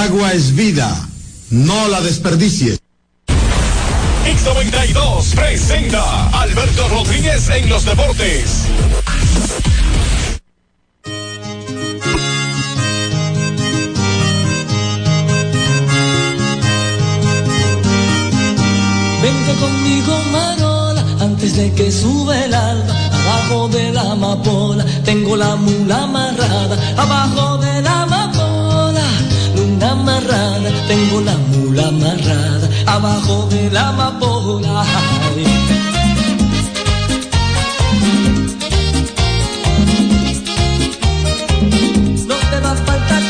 agua es vida, no la desperdicies. X92 presenta Alberto Rodríguez en los deportes. Vente conmigo, Marola, antes de que sube el alba. Abajo de la amapola, tengo la mula amarrada. Abajo de la amapola, amarrada, tengo la mula amarrada. Abajo de la amapola. No te va a faltar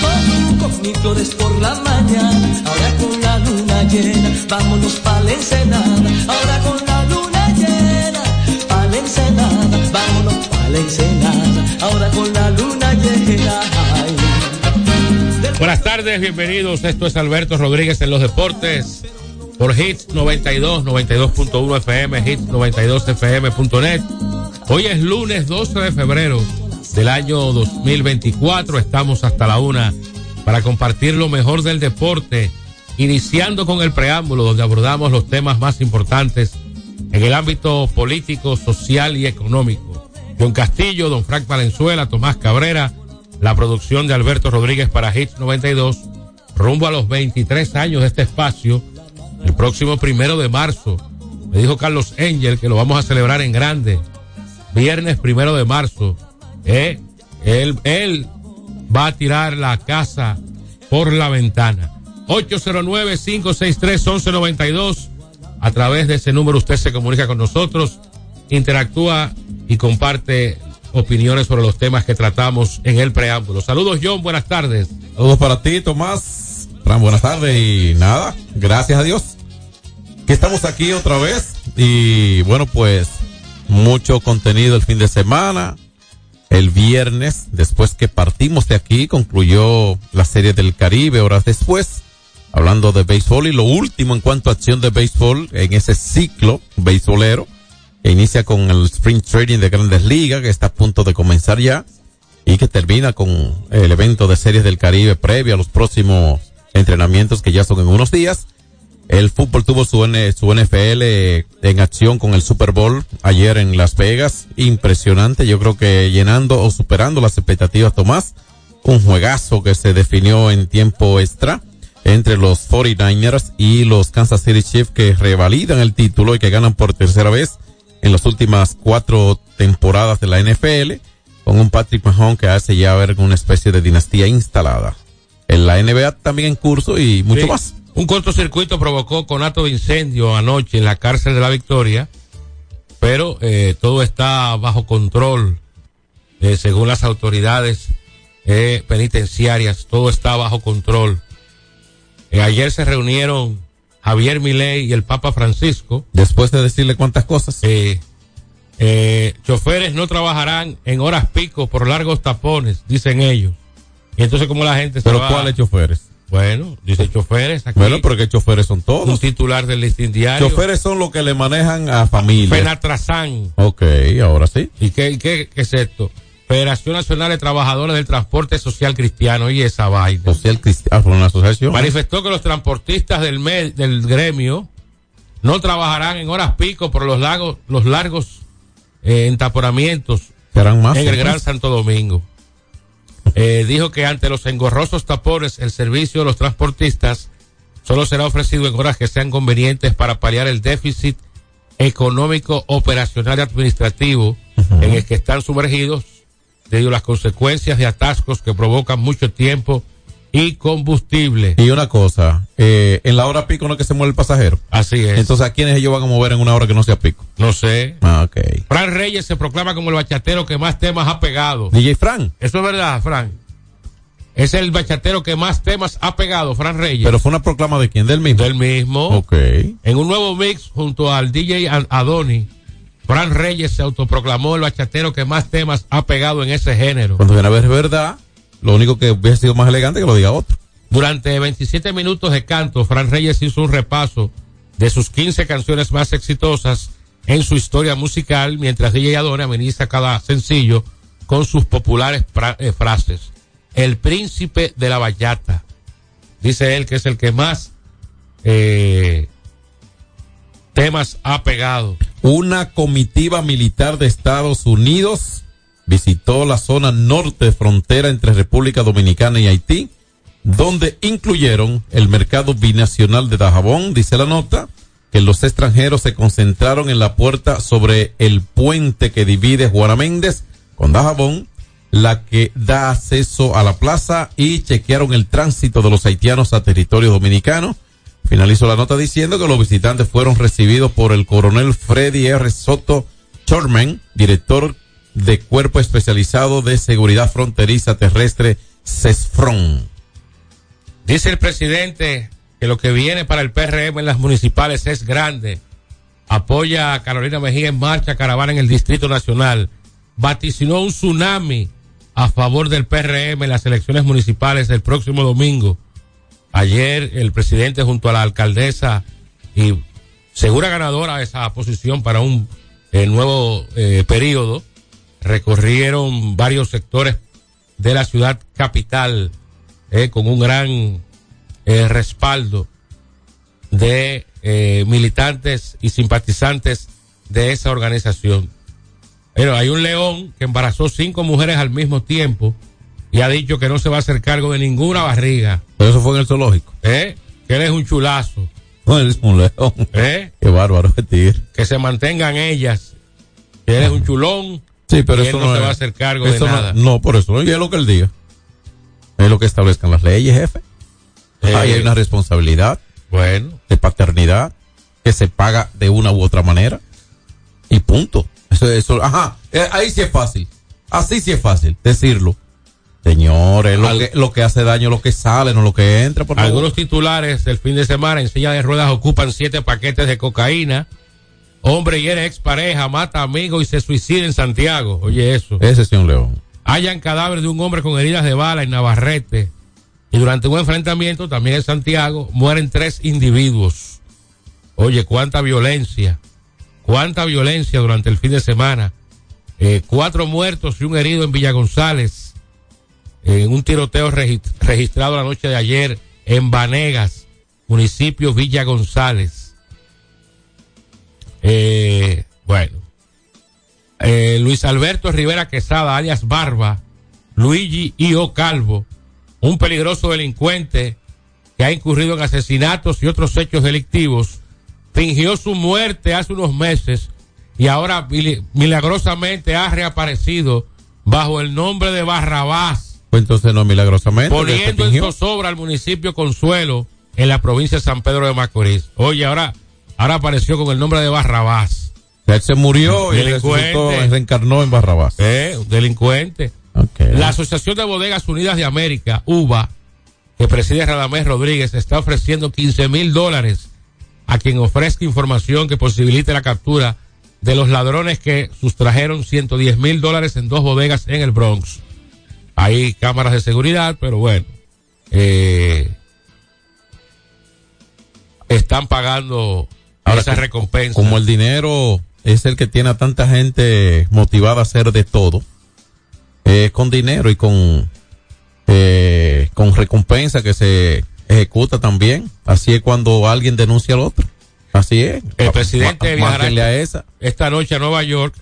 con mis flores por la mañana. Ahora con la luna llena, vámonos pa' la ensenada. Ahora con la luna llena, pa' la ensenada. Vámonos pa' la ensenada. Ahora con la luna llena. ay. Buenas tardes, bienvenidos. Esto es Alberto Rodríguez en los deportes por Hits 92, 92.1 FM, Hits 92FM.net. Hoy es lunes 12 de febrero del año 2024. Estamos hasta la una para compartir lo mejor del deporte, iniciando con el preámbulo donde abordamos los temas más importantes en el ámbito político, social y económico. John Castillo, don Frank Valenzuela, Tomás Cabrera, la producción de Alberto Rodríguez para Hits 92, rumbo a los 23 años de este espacio, el próximo primero de marzo. Me dijo Carlos Engel que lo vamos a celebrar en grande, viernes primero de marzo. Eh, él, él va a tirar la casa por la ventana. 809-563-1192. A través de ese número usted se comunica con nosotros, interactúa y comparte opiniones sobre los temas que tratamos en el preámbulo. Saludos John, buenas tardes. Saludos para ti, Tomás. Fran, buenas tardes y nada, gracias a Dios que estamos aquí otra vez y bueno, pues mucho contenido el fin de semana. El viernes, después que partimos de aquí, concluyó la serie del Caribe horas después, hablando de béisbol y lo último en cuanto a acción de béisbol en ese ciclo beisbolero que inicia con el Spring Trading de Grandes Ligas, que está a punto de comenzar ya, y que termina con el evento de series del Caribe previo a los próximos entrenamientos que ya son en unos días. El fútbol tuvo su, N, su NFL en acción con el Super Bowl ayer en Las Vegas. Impresionante. Yo creo que llenando o superando las expectativas, Tomás. Un juegazo que se definió en tiempo extra entre los 49ers y los Kansas City Chiefs que revalidan el título y que ganan por tercera vez en las últimas cuatro temporadas de la NFL con un Patrick Mahomes que hace ya ver una especie de dinastía instalada. En la NBA también en curso y mucho Sí. más. Un cortocircuito provocó conato de incendio anoche en la cárcel de la Victoria, pero eh, todo está bajo control, eh, según las autoridades eh, penitenciarias, todo está bajo control. Ayer se reunieron Javier Milei y el Papa Francisco. Después de decirle cuántas cosas. Eh, eh, choferes no trabajarán en horas pico por largos tapones, dicen ellos. Y entonces como la gente ¿Pero cuáles choferes? Bueno, dice choferes aquí. Bueno, porque choferes son un todos. titular del listín diario. Choferes son los que le manejan a familias. Penatrazán. Ok, ahora sí. ¿Y qué, qué, qué es esto? Federación Nacional de Trabajadores del Transporte Social Cristiano y esa vaina. Social Cristiano, por una asociación. Manifestó que los transportistas del, me- del gremio no trabajarán en horas pico por los, lagos, los largos eh, más. en el. Gran Santo Domingo. Eh, dijo que ante los engorrosos tapones, el servicio de los transportistas solo será ofrecido en horas que sean convenientes para paliar el déficit económico, operacional y administrativo en el que están sumergidos debido a las consecuencias de atascos que provocan mucho tiempo y combustible. Y una cosa, eh, en la hora pico no es que se mueve el pasajero. Así es. Entonces, ¿a quiénes ellos van a mover en una hora que no sea pico? no sé. Ah, ok. Fran Reyes se proclama como el bachatero que más temas ha pegado. DJ Fran. Eso es verdad, Fran. Es el bachatero que más temas ha pegado, Fran Reyes. Pero fue una proclama de quién? Del mismo. del mismo. Ok. En un nuevo mix junto al DJ Adoni, Fran Reyes se autoproclamó el bachatero que más temas ha pegado en ese género. Cuando viene a ver es verdad, lo único que hubiese sido más elegante que lo diga otro. Durante 27 minutos de canto, Fran Reyes hizo un repaso de sus 15 canciones más exitosas en su historia musical, mientras DJ Adoni ameniza cada sencillo con sus populares eh, frases. El príncipe de la bachata. Dice él que es el que más eh, temas ha pegado. Una comitiva militar de Estados Unidos visitó la zona norte frontera entre República Dominicana y Haití, donde incluyeron el mercado binacional de Dajabón, dice la nota, que los extranjeros se concentraron en la puerta sobre el puente que divide Juana Méndez con Dajabón, la que da acceso a la plaza y chequearon el tránsito de los haitianos a territorio dominicano. Finalizó la nota diciendo que los visitantes fueron recibidos por el coronel Freddy R. Soto Chorman, director de Cuerpo Especializado de Seguridad Fronteriza Terrestre, CESFRON. Dice el presidente que lo que viene para el PRM en las municipales es grande. Apoya a Carolina Mejía en marcha caravana en el Distrito Nacional. Vaticinó un tsunami a favor del PRM en las elecciones municipales del próximo domingo. Ayer el presidente junto a la alcaldesa y segura ganadora de esa posición para un eh, nuevo eh, periodo recorrieron varios sectores de la ciudad capital eh, con un gran eh, respaldo de militantes y simpatizantes de esa organización. Pero hay un león que embarazó cinco mujeres al mismo tiempo y ha dicho que no se va a hacer cargo de ninguna barriga, Pero eso fue en el zoológico. ¿eh? que él es un chulazo, No, él es un león. ¿eh? Qué bárbaro, tigre. que se mantengan ellas, que él es un chulón Sí, pero y eso él no, no se va a hacer cargo de no- nada. No, por eso, no, y es lo que él diga. Es lo que establezcan las leyes, jefe. Eh, Ahí hay una responsabilidad Bueno, de paternidad que se paga de una u otra manera. Y punto. Eso, eso, ajá, eh, ahí sí es fácil. Así sí es fácil decirlo. Señores, lo, Al- que, lo que hace daño, lo que sale, no lo que entra, por favor. Algunos titulares del fin de semana en silla de ruedas ocupan siete paquetes de cocaína. Hombre hiere expareja, mata amigo y se suicida en Santiago. Oye eso. Ese es un león. Hallan cadáver de un hombre con heridas de bala en Navarrete. Y durante un enfrentamiento también en Santiago mueren tres individuos. Oye, cuánta violencia. Cuánta violencia durante el fin de semana. Eh, cuatro muertos y un herido en Villa González. En un tiroteo regi- registrado la noche de ayer en Vanegas, municipio Villa González. Eh, bueno. Eh, Luis Alberto Rivera Quesada, alias Barba, Luigi I.O. Calvo, un peligroso delincuente que ha incurrido en asesinatos y otros hechos delictivos, fingió su muerte hace unos meses y ahora milagrosamente ha reaparecido bajo el nombre de Barrabás, Pues entonces no milagrosamente. poniendo en zozobra al municipio Consuelo en la provincia de San Pedro de Macorís. Oye, ahora, ahora apareció con el nombre de Barrabás. Él se murió y resucitó, reencarnó en Barrabás. Eh, un delincuente. La Asociación de Bodegas Unidas de América, UBA, que preside Radamés Rodríguez, está ofreciendo 15 mil dólares a quien ofrezca información que posibilite la captura de los ladrones que sustrajeron 110 mil dólares en dos bodegas en el Bronx. Hay cámaras de seguridad, pero bueno, eh, están pagando Ahora, esas recompensas. Como el dinero es el que tiene a tanta gente motivada a hacer de todo, eh, con dinero y con, eh, con recompensa que se ejecuta también. Así es cuando alguien denuncia al otro. Así es. El presidente viajará a esa. esta noche a Nueva York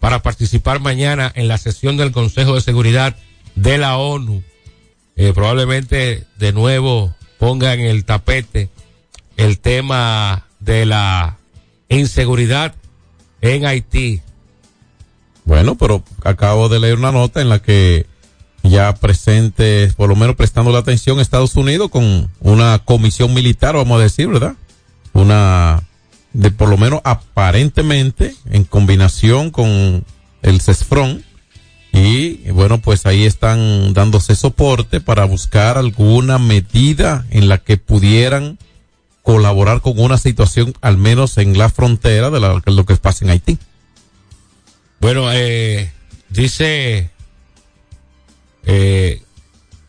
para participar mañana en la sesión del Consejo de Seguridad de la ONU. Eh, probablemente de nuevo ponga en el tapete el tema de la inseguridad en Haití. Bueno, pero acabo de leer una nota en la que ya presente, por lo menos prestando la atención Estados Unidos con una comisión militar, vamos a decir, ¿verdad? Una, de por lo menos aparentemente, en combinación con el CESFRON. Y bueno, pues ahí están dándose soporte para buscar alguna medida en la que pudieran colaborar con una situación, al menos en la frontera de lo que pasa en Haití. Bueno, eh, dice eh,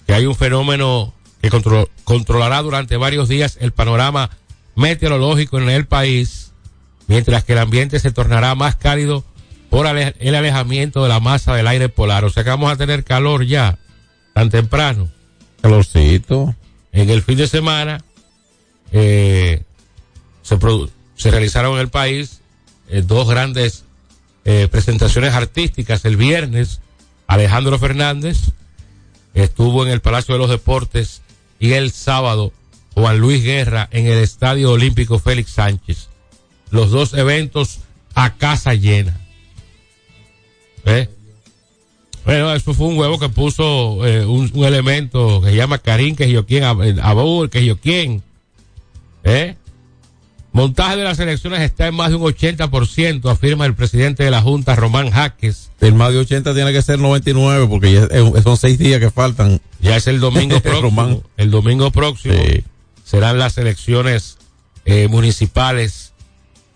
que hay un fenómeno que contro- controlará durante varios días el panorama meteorológico en el país, mientras que el ambiente se tornará más cálido por ale- el alejamiento de la masa del aire polar. O sea que vamos a tener calor ya, tan temprano. Calorcito. En el fin de semana eh, se, se realizaron en el país eh, dos grandes eh, presentaciones artísticas. El viernes, Alejandro Fernández estuvo en el Palacio de los Deportes y el sábado, Juan Luis Guerra en el Estadio Olímpico Félix Sánchez. Los dos eventos a casa llena. ¿Eh? Bueno, eso fue un huevo que puso eh, un, un elemento que se llama Karim, que yo quién, Abur, que yo quién. ¿Eh? Montaje de las elecciones está en más de un 80%, afirma el presidente de la Junta, Román Jaques. El más de 80 tiene que ser 99 porque ya es- son seis días que faltan. Ya es el domingo próximo. Román. el domingo próximo Sí. serán las elecciones eh, municipales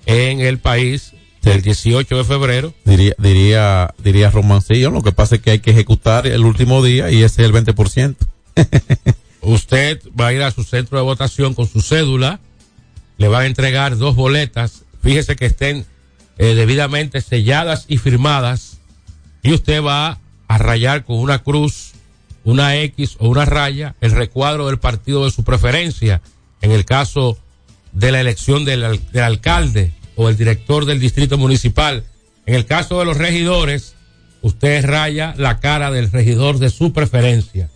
en el país del 18 de febrero. Diría, diría, diría Romancillo. Lo que pasa es que hay que ejecutar el último día y ese es el 20%. Usted va a ir a su centro de votación con su cédula, le van a entregar dos boletas, fíjese que estén eh, debidamente selladas y firmadas, y usted va a rayar con una cruz, una X o una raya el recuadro del partido de su preferencia, en el caso de la elección del, del alcalde o el director del distrito municipal. En el caso de los regidores, usted raya la cara del regidor de su preferencia.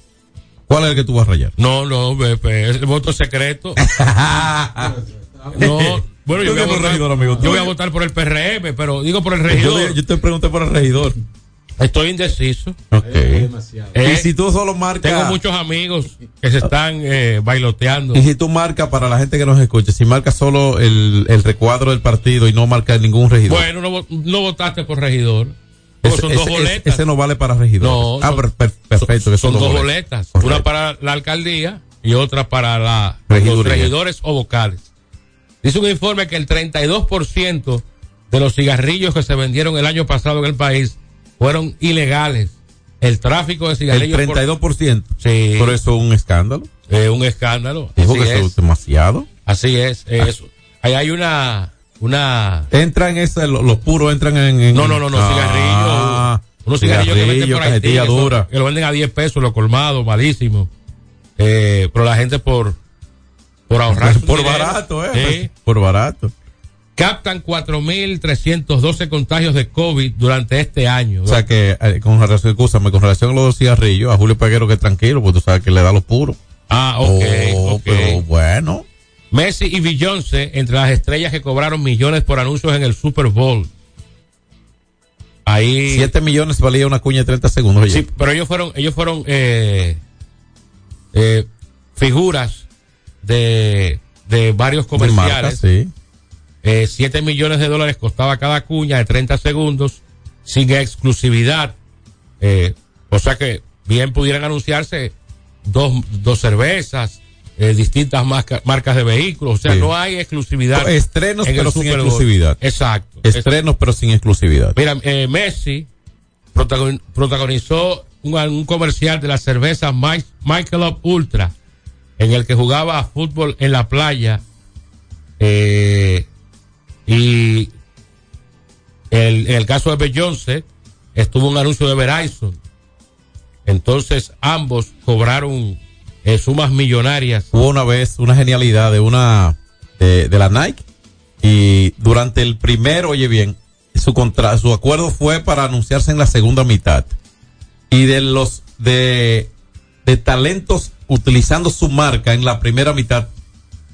¿Cuál es el que tú vas a rayar? No, no, Pepe, es el voto secreto. no, bueno, yo Yo voy, a tengo votar, regidor, amigo yo voy a votar por el PRM, pero digo por el Yo, regidor. yo te pregunté por el regidor. Estoy indeciso. Ok. Eh, y si tú solo marcas. tengo muchos amigos que se están eh, bailoteando. Y si tú marcas para la gente que nos escucha, si marcas solo el, el recuadro del partido y no marcas ningún regidor. Bueno, no, vo- no votaste por regidor. Porque ese, son dos ese- boletas. ese no vale para regidor. No, ah, son- per- per- perfecto. que son dos boletas. Una para la alcaldía y otra para la, los regidores o vocales. Dice un informe que el 32% de los cigarrillos que se vendieron el año pasado en el país fueron ilegales. El tráfico de El cigarrillos. por- 32%. Sí. Por eso es un escándalo. eh, un escándalo. Dijo que eso es. es demasiado. Así es. eh, eso. Ahí hay una, una, Entran lo- los puros entran en. en- no, no, no, no, Ah, cigarrillos. Unos cigarrillos que venden por Haití, que, son- dura. que lo venden a 10 pesos, lo colmado, malísimo. Eh, pero la gente por, por ahorrar. Por dinero, barato, eh. Por barato. Captan 4.312 contagios de COVID durante este año. O sea que, eh, con relación, escúchame, con relación a los cigarrillos, a Julio Peguero que es tranquilo, porque tú sabes que le da los puros. ah, ok, Oh, ok. Pero bueno. Messi y Beyoncé entre las estrellas que cobraron millones por anuncios en el Super Bowl. Ahí. 7 millones valía una cuña de 30 segundos. oye. Sí, pero ellos fueron, ellos fueron eh, eh, figuras de, de varios De marca, comerciales. sí. Eh, 7 millones de dólares costaba cada cuña de 30 segundos sin exclusividad. Eh, o sea que bien pudieran anunciarse dos, dos cervezas, eh, distintas marca- marcas de vehículos. O sea, Sí. no hay exclusividad. Estrenos, en el pero sin Super Bowl. exclusividad. Exacto. Estrenos, pero sin exclusividad. Mira, eh, Messi protagon- protagonizó un, un comercial de la cerveza Mi- Michelob Ultra, en el que jugaba fútbol en la playa. eh, y el- el caso de Beyoncé, estuvo un anuncio de Verizon. Entonces ambos cobraron eh, sumas millonarias. Hubo una vez una genialidad de una de, la Nike y durante el primero, oye bien, su contra, su acuerdo fue para anunciarse en la segunda mitad y de los de de talentos utilizando su marca en la primera mitad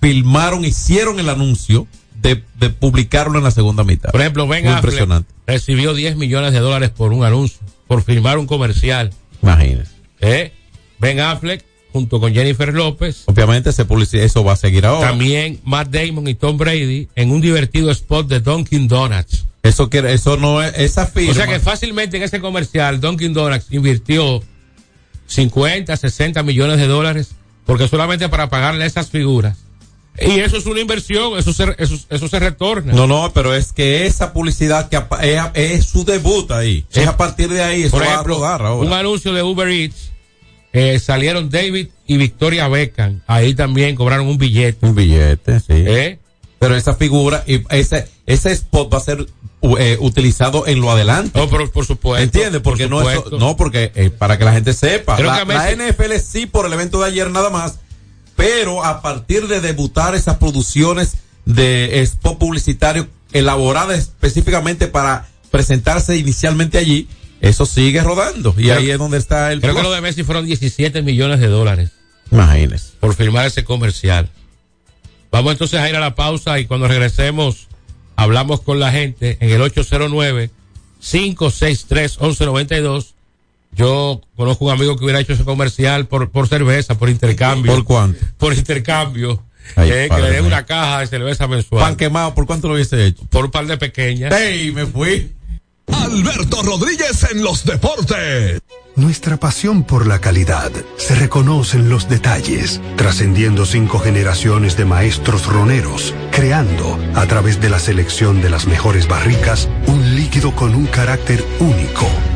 filmaron, hicieron el anuncio de, de publicarlo en la segunda mitad. Por ejemplo, Ben impresionante. recibió 10 millones de dólares por un anuncio, por filmar un comercial. Imagínense. ¿eh? Ben Affleck junto con Jennifer López. Obviamente ese eso va a seguir ahora. También Matt Damon y Tom Brady en un divertido spot de Dunkin' Donuts. Eso quiere, eso no es, esa firma. O sea que fácilmente en ese comercial Dunkin' Donuts invirtió 50, 60 millones de dólares porque solamente para pagarle a esas figuras. Y eso es una inversión, eso se, eso, eso se retorna. No, no, pero es que esa publicidad que es, es su debut ahí. Sí. Es a partir de ahí, eso Por va ejemplo, a rodar un ahora. anuncio de Uber Eats, eh, salieron David y Victoria Beckham. Ahí también cobraron un billete. Un billete, sí. ¿eh? Pero esa figura, y ese, ese spot va a ser eh, utilizado en lo adelante. No, por, por supuesto. ¿Entiendes? Porque por no es, supuesto. no, porque eh, para que la gente sepa, la, a la Messi- NFL sí por el evento de ayer nada más, pero a partir de debutar esas producciones de spot publicitario elaboradas específicamente para presentarse inicialmente allí, eso sigue rodando y Creo- ahí es donde está el Creo que lo de Messi fueron 17 millones de dólares Imagínese. por firmar ese comercial. Vamos entonces a ir a la pausa y cuando regresemos hablamos con la gente en el 809-563-1192. Yo conozco un amigo que hubiera hecho ese comercial por, por cerveza, por intercambio. ¿Por cuánto? Por intercambio. Ay, Eh, que le den mío. una caja de cerveza mensual. Pan quemado, ¿por cuánto lo hubiese hecho? por un par de pequeñas. ¡Ey! Me fui. Alberto Rodríguez en los deportes. Nuestra pasión por la calidad se reconoce en los detalles, trascendiendo cinco generaciones de maestros roneros, creando, a través de la selección de las mejores barricas, un líquido con un carácter único,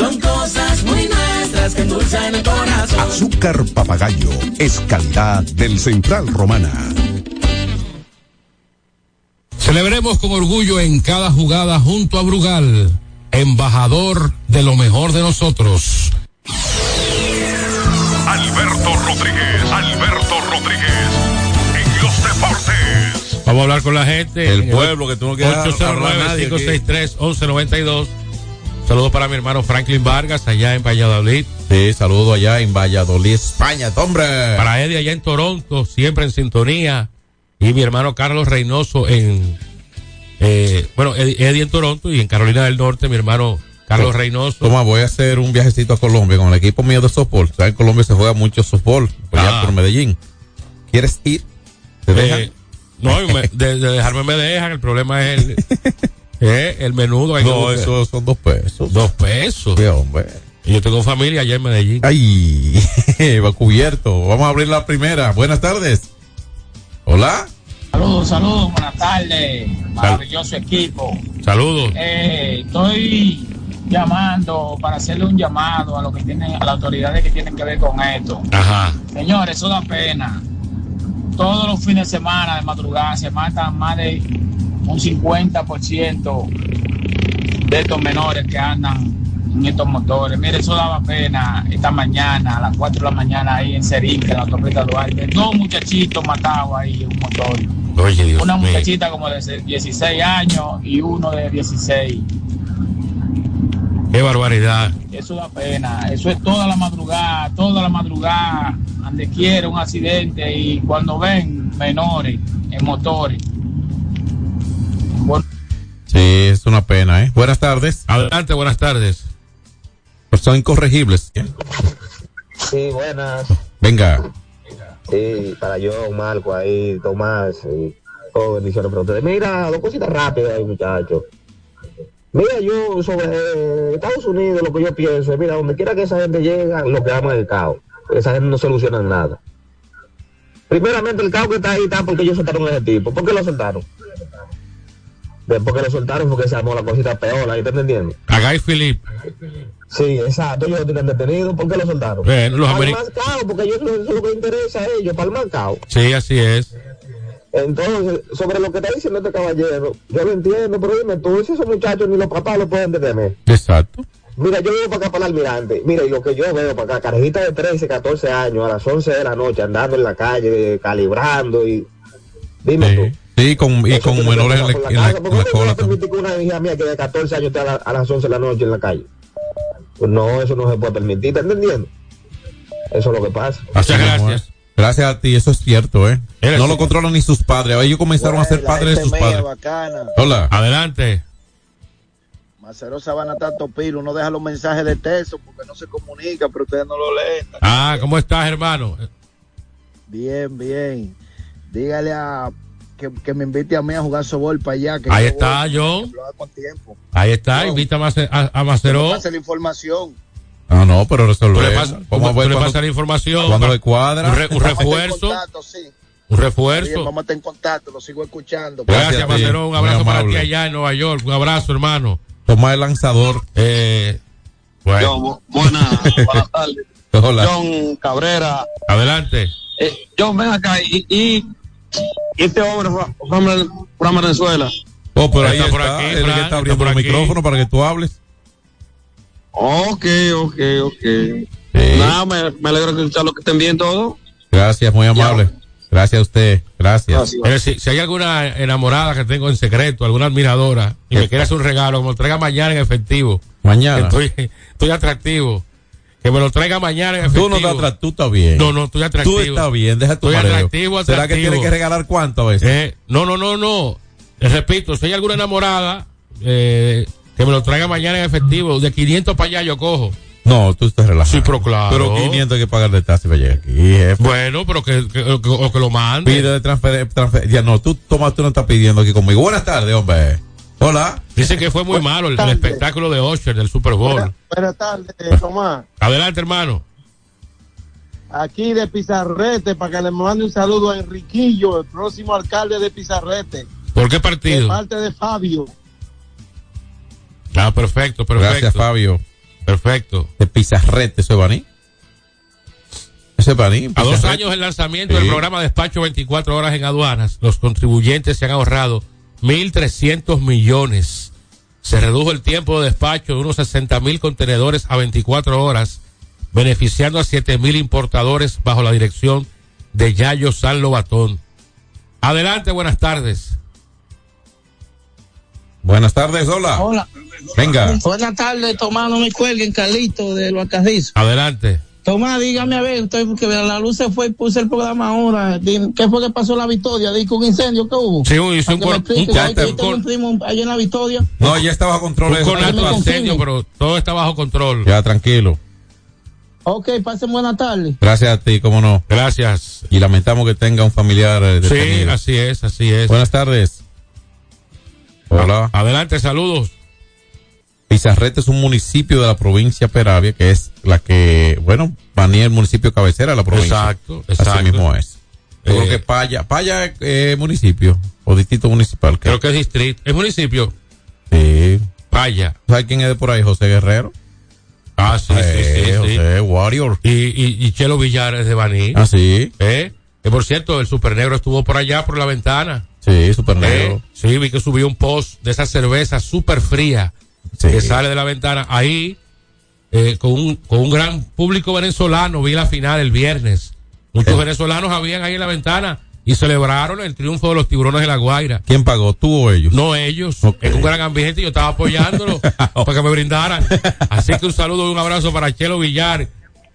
Son cosas muy nuestras que endulzan el corazón. Azúcar papagayo es calidad del Central Romana. Celebremos con orgullo en cada jugada junto a Brugal, embajador de lo mejor de nosotros. Alberto Rodríguez, Alberto Rodríguez, en los deportes. Vamos a hablar con la gente. El pueblo que tú no quieres hablar a nadie aquí. 809-563-1192. Saludos para mi hermano Franklin Vargas allá en Valladolid. Sí, saludo allá en Valladolid, España, hombre. Para Eddie allá en Toronto, siempre en sintonía. Y mi hermano Carlos Reynoso en, eh, bueno, Eddie, en Toronto y en Carolina del Norte, mi hermano Carlos Reynoso. Toma, voy a hacer un viajecito a Colombia con el equipo mío de softball. En Colombia se juega mucho softball, allá Ah. por Medellín. ¿Quieres ir? ¿Te Eh, dejan? no, de dejarme me dejan, el problema es el, eh, el menudo. hay que No, buscar. eso son dos pesos. Dos pesos. Hombre. Y yo tengo familia allá en Medellín. Ay, va cubierto. Vamos a abrir la primera. Buenas tardes. Hola. Saludos, saludos, buenas tardes. Maravilloso equipo. Saludos. Eh, estoy llamando para hacerle un llamado a lo que tienen, a las autoridades que tienen que ver con esto. Ajá. Señores, eso da pena. Todos los fines de semana de madrugada se matan más de un 50% de estos menores que andan en estos motores. Mire, eso daba pena esta mañana, a las 4 de la mañana ahí en Serín, en la autopista Duarte. Dos muchachitos matados ahí en un motor. Oye, Dios Una mío. muchachita como de 16 años y uno de 16. Qué barbaridad. Eso da pena. Eso es toda la madrugada, toda la madrugada, donde quiera un accidente y cuando ven menores en motores. Sí, es una pena, ¿eh? Buenas tardes. Adelante, buenas tardes. Pues son incorregibles. Sí, buenas. Venga. Sí, para yo, Marco, ahí, Tomás, y todo, bendiciones para ustedes. Mira, dos cositas rápidas ahí, muchachos. Mira, yo sobre eh, Estados Unidos, lo que yo pienso es, mira, donde quiera que esa gente llega, lo que aman el caos. Esa gente no soluciona nada. Primeramente, el caos que está ahí está porque ellos soltaron a ese tipo. ¿Por qué lo soltaron? Después que lo soltaron porque se armó la cosita peor, ¿ahí está entendiendo? A Guy Philip. Sí, exacto, ellos lo tienen detenido. ¿Por qué lo soltaron? Bueno, los para el ameri- más caos, porque ellos, eso es lo que interesa a ellos, para el caos. Sí, así es. Entonces, sobre lo que está diciendo este caballero, yo lo entiendo, pero dime tú, si esos muchachos ni los papás lo pueden detener. Exacto. Mira, yo veo para acá para el almirante. Mira, y lo que yo veo para acá, carajita de 13, 14 años, a las 11 de la noche, andando en la calle, calibrando y... Dime tú. Sí, con, y con menores en en la- en ¿Por la cola. permitir que una hija mía que de 14 años esté a, la- a las 11 de la noche en la calle? Pues no, eso no se puede permitir, ¿está entendiendo? Eso es lo que pasa. Mismo es. Gracias a ti, eso es cierto, ¿eh? No lo controlan ni sus padres. Ellos comenzaron a ser padres de sus padres. bacana. Hola. Adelante. Macero Sabana tanto pilo, uno deja los mensajes de texto porque no se comunica, pero ustedes no lo leen. Ah, ¿cómo estás, hermano? Bien, bien. Dígale a que, que me invite a mí a jugar sobol para allá. Que Ahí yo está, voy, John. que lo haga con tiempo. Ahí está, invita a, a, a Maceró. Pase la información. Ah, no, pero Tú resolver. tú- tú le pasas la información. Cuando le cuadra. Un, re- un refuerzo. contacto, sí. Un Bien, refuerzo. vamos a estar en contacto, lo sigo escuchando. Gracias. Maceró. Un abrazo para ti allá en Nueva York. Un abrazo, hermano. Toma el lanzador. Eh, bueno. buenas, buenas tardes. Hola. John Cabrera. Adelante. Eh, John, ven acá y, y este hombre para Venezuela. Oh, pero ahí Está está, por aquí, él está está abriendo por el aquí. micrófono para que tú hables. Ok, ok, ok. Nada, me, me alegro de escuchar lo que estén bien todos. Gracias, muy amable. Gracias a usted. Gracias. Si, si hay alguna enamorada que tengo en secreto, alguna admiradora, y me quiere hacer un regalo, que me lo traiga mañana en efectivo. Mañana. Estoy, estoy atractivo. Que me lo traiga mañana en Tú efectivo. no estás atrás, tú estás bien. No, no, estoy atractivo. Tú estás bien, deja tu Estoy mareo. atractivo, ¿Será que atractivo. tiene que regalar cuánto a veces? Eh, no, no, no, no. Les repito, si hay alguna enamorada, eh, que me lo traiga mañana en efectivo. De 500 para allá yo cojo. No, tú estás relajado. Sí, pero claro. Pero 500 hay que pagar de taxi para llegar aquí, jefe. Bueno, pero que, que, o que lo mande. Pide de transfer, transfer- Ya no, tú, Tomás, tú no estás pidiendo aquí conmigo. Buenas tardes, hombre. Hola. Dicen que fue muy malo el, el espectáculo de Osher del Super Bowl. Buenas tardes, Tomás. Adelante, hermano. Aquí de Pizarrete, para que le mande un saludo a Enriquillo, el próximo alcalde de Pizarrete. ¿Por qué De partido? parte de Fabio. Ah, perfecto, perfecto. Gracias, Fabio. Perfecto. De Pizarrete, ¿eso es Baní? ¿Eso es Baní? A dos años del lanzamiento del programa Despacho 24 horas en aduanas, los contribuyentes se han ahorrado 1.300 millones. Se redujo el tiempo de despacho de unos 60 mil contenedores a 24 horas, beneficiando a 7 mil importadores bajo la dirección de Yayo San Lobatón. Adelante, buenas tardes. Buenas tardes, hola. Hola. Venga. Buenas tardes, Tomás, no me cuelguen, Carlito de los Alcazizos. Adelante. Tomás, dígame a ver, estoy porque la luz se fue y puse el programa ahora. ¿Qué fue que pasó en la Victoria? Dice un incendio que hubo. Sí, un- hizo un un en la Victoria. No, ya está bajo control. Un eso. conato incendio, pero todo está bajo control. Ya, tranquilo. Ok, pasen buenas tardes. Gracias a ti, cómo no. Gracias. Y lamentamos que tenga un familiar eh, Sí, detenido. así es, así es. Buenas tardes. Hola. Adelante, saludos. Pizarrete es un municipio de la provincia Peravia, que es la que, bueno, Baní es el municipio cabecera de la provincia. Exacto, exacto. Así mismo es. Yo Eh, creo que Paya, Paya es eh, municipio o distrito municipal. Creo que es distrito. ¿Es municipio? Sí. Vaya. ¿Sabes quién es de por ahí? José Guerrero. Ah, sí, sí, sí, Eh, sí. José Warrior. Y, y, y Chelo Villares de Baní. Ah, sí. ¿Eh? Que por cierto, el Super Negro estuvo por allá, por la ventana. Sí, super negro. ¿Eh? Sí, vi que subió un post de esa cerveza súper fría Sí. que sale de la ventana. Ahí, eh, con, un, con un gran público venezolano, vi la final el viernes. Muchos Sí. venezolanos habían ahí en la ventana y celebraron el triunfo de los tiburones de la Guaira. ¿Quién pagó? ¿Tú o ellos? No ellos, Ok. en un gran ambiente y yo estaba apoyándolo para que me brindaran. Así que un saludo y un abrazo para Chelo Villar,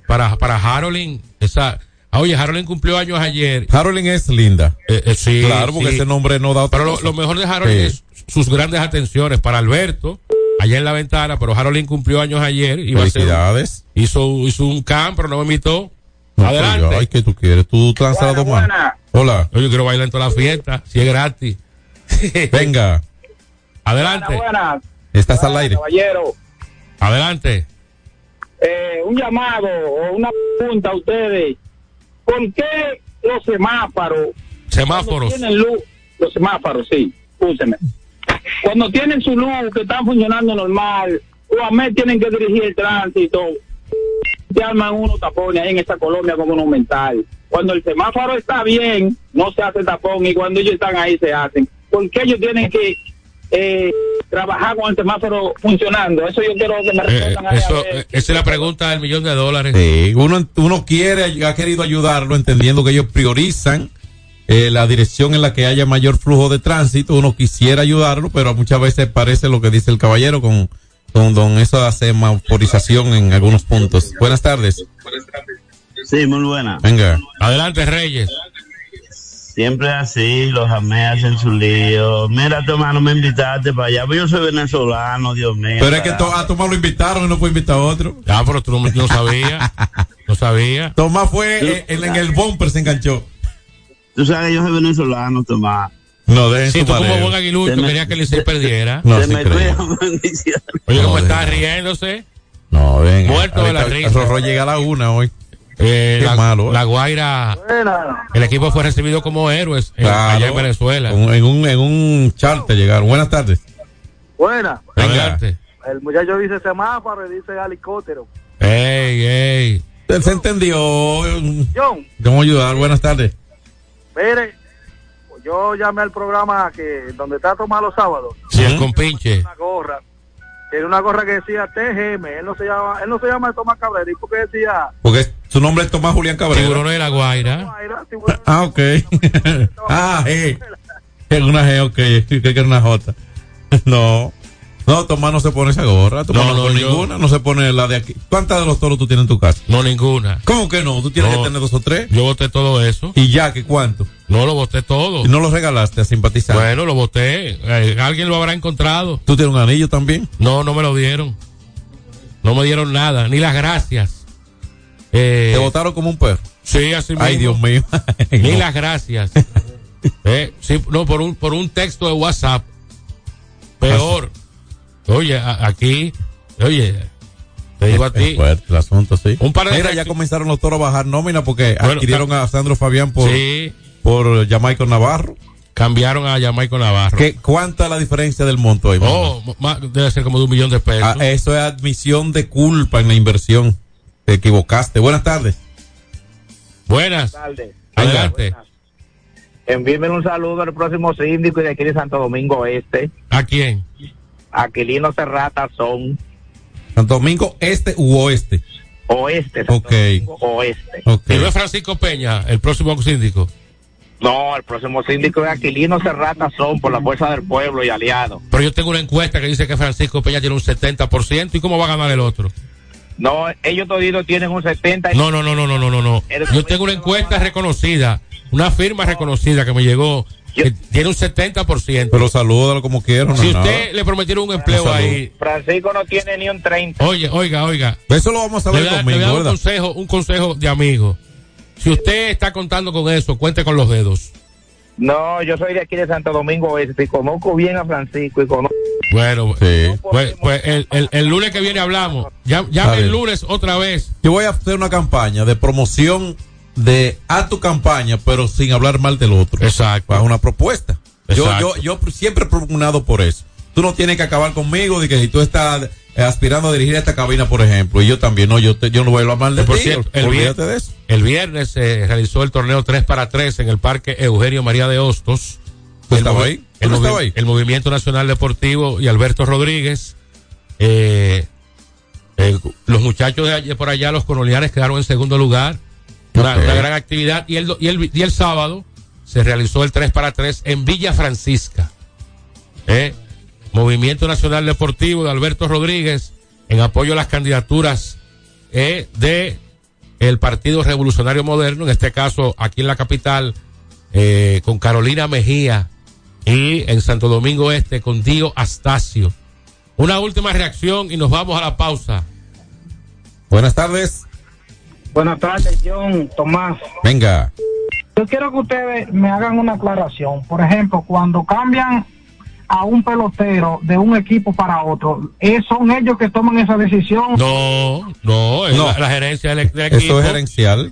para, para Harolin. Esa, ah, oye, Harolin cumplió años ayer. Harolin es linda. Eh, eh, sí, claro, porque sí. ese nombre no da otra Pero lo, mejor de Harolin Sí. es sus grandes atenciones para Alberto, allá en la ventana, pero Harolin cumplió años ayer. Iba a hacer- Felicidades. hizo, hizo un camp, pero no me invitó. No, Adelante. pero, Ay, ¿qué tú quieres? Tú te manos. Hola. Yo quiero bailar en toda la fiesta, si es gratis. Venga. Adelante. Buenas, Estás al aire. caballero. Adelante. Eh, un llamado o una pregunta a ustedes. ¿Por qué los semáforos Semáforos. Tienen luz, los semáforos, sí, úseme. Cuando tienen su luz, que están funcionando normal, o a mí tienen que dirigir el tránsito, se arman unos tapones ahí en esa Colombia como monumental. Cuando el semáforo está bien, no se hace tapón, y cuando ellos están ahí se hacen. ¿Por qué ellos tienen que eh, trabajar con el semáforo funcionando? Eso yo quiero que me Eh, respondan a eso, eh, esa es la pregunta del millón de dólares. Sí, uno, uno quiere, ha querido ayudarlo entendiendo que ellos priorizan eh, la dirección en la que haya mayor flujo de tránsito. Uno quisiera ayudarlo, pero muchas veces parece lo que dice el caballero con, con, don esa semaforización en algunos puntos. Buenas tardes. Sí, muy buena. Venga. Adelante, Reyes. Siempre así, los amé hacen su lío. Mira, Tomás, no me invitaste para allá. Pues yo soy venezolano, Dios mío. Pero es que to- a Tomás lo invitaron y no puede invitar a otro. Ah, pero tú no, no sabías. No sabía. Tomás fue eh, en, en el bumper, se enganchó. Tú sabes que yo soy venezolano, Tomás. No, dejen Si su tú como buen aguilucho me- querías que el Licey perdiera. No, Se sí me creo. Oye, No, como de- está riéndose. No, venga. Muerto de la risa. Rorro llega a la una hoy. Eh, Qué la, malo, ¿eh? la Guaira, Buena. el equipo fue recibido como héroes en- allá en Venezuela. En, un- en un, en un charter llegaron. Buenas tardes. Buena. Venga. El muchacho dice semáforo y dice helicóptero. Ey, ey. Él se entendió. John, ¿Cómo ayudar? Buenas tardes. Mire, yo llamé al programa que donde está Tomás los sábados, Si el compinche. una gorra, Tiene una gorra que decía TGM. Él no se llama, él no se llama Tomás Cabrera. ¿Y por qué decía? Porque su nombre es Tomás Julián Cabrera. Tiburón de la Guaira. Ah, ok. ah, G. Es una G, ok. Que era una J. No. No, Tomás no se pone esa gorra. Tomás No, no, no, yo- ninguna. No se pone la de aquí. ¿Cuántas de los toros tú tienes en tu casa? No, ninguna. ¿Cómo que no? Tú tienes No. que tener dos o tres. Yo voté todo eso. ¿Y ya? ¿Qué cuánto? No lo voté todo. ¿Y no lo regalaste a simpatizar? Bueno, lo voté. Eh, alguien lo habrá encontrado. ¿Tú tienes un anillo también? No, no me lo dieron. No me dieron nada, ni las gracias. Eh, Te votaron como un perro. Sí, así mismo. Ay, Dios mío. Ni las gracias. Eh, sí, no, por un, por un texto de WhatsApp. Peor. Oye, aquí, oye, te digo a ti. el asunto, sí. Un par de Mira, ya comenzaron los toros a bajar nómina porque Bueno, adquirieron a Sandro Fabián por, Sí. por Jamaica Navarro. Cambiaron a Jamaica Navarro. ¿Qué, ¿Cuánta es la diferencia del monto ahí? Oh, debe ser como de un millón de pesos. Ah, eso es admisión de culpa en la inversión. Te equivocaste. Buenas tardes. Buenas. tardes. Adelante. Envíenme un saludo al próximo síndico y de aquí de Santo Domingo Este, ¿A quién? Aquilino Serrata son Santo Domingo, este u oeste. oeste, Santo Ok. Domingo Oeste. Ok. ¿Y no es Francisco Peña, el próximo síndico? No, el próximo síndico es Aquilino Serrata son por la fuerza del pueblo y aliados. Pero yo tengo una encuesta que dice que Francisco Peña tiene un 70%. ¿Y cómo va a ganar el otro? No, ellos toditos tienen un 70 y No, no, no, no, no, no, no, Yo tengo una encuesta reconocida, una firma reconocida que me llegó, tiene un 70%. Pero salúdalo como quieran. si no, usted le prometieron un empleo ahí, Francisco no tiene ni un 30. oye, oiga, oiga, Eso lo vamos a ver a- le voy a domingo, dar un consejo, un consejo de amigo. Si usted está contando con eso, cuente con los dedos. No, yo soy de aquí de Santo Domingo Este y conozco bien a Francisco y conozco. Bueno, Sí. pues, pues el, el- el lunes que viene hablamos. Ya, llame el lunes otra vez. Yo voy a hacer una campaña de promoción de a tu campaña, pero sin hablar mal del otro. Exacto. Bajo una propuesta. Yo, Exacto. yo, yo siempre he propugnado por eso. Tú no tienes que acabar conmigo de que si tú estás aspirando a dirigir esta cabina, por ejemplo, y yo también, no, yo, te- yo no voy a hablar mal de Por ti. cierto, el, olvídate vier- de eso. el viernes se realizó el torneo 3 para 3 en el Parque Eugenio María de Hostos. ¿Tú El ahí? El, Movimiento Nacional Deportivo y Alberto Rodríguez. Eh, eh, los muchachos de por allá, los coloniales, quedaron en segundo lugar. Una, gran actividad. Y el, y, el, y el sábado se realizó el 3 para 3 en Villa Francisca. Eh, Movimiento Nacional Deportivo de Alberto Rodríguez en apoyo a las candidaturas eh, de el Partido Revolucionario Moderno, en este caso aquí en la capital, eh, con Carolina Mejía y en Santo Domingo Este con Dio Astacio. Una última reacción y nos vamos a la pausa. Buenas tardes. Buenas tardes, John, Tomás. Venga. Yo quiero que ustedes me hagan una aclaración. Por ejemplo, cuando cambian a un pelotero de un equipo para otro, ¿es- ¿son ellos que toman esa decisión? No, no, es No. La, la gerencia del, del equipo. Eso es gerencial.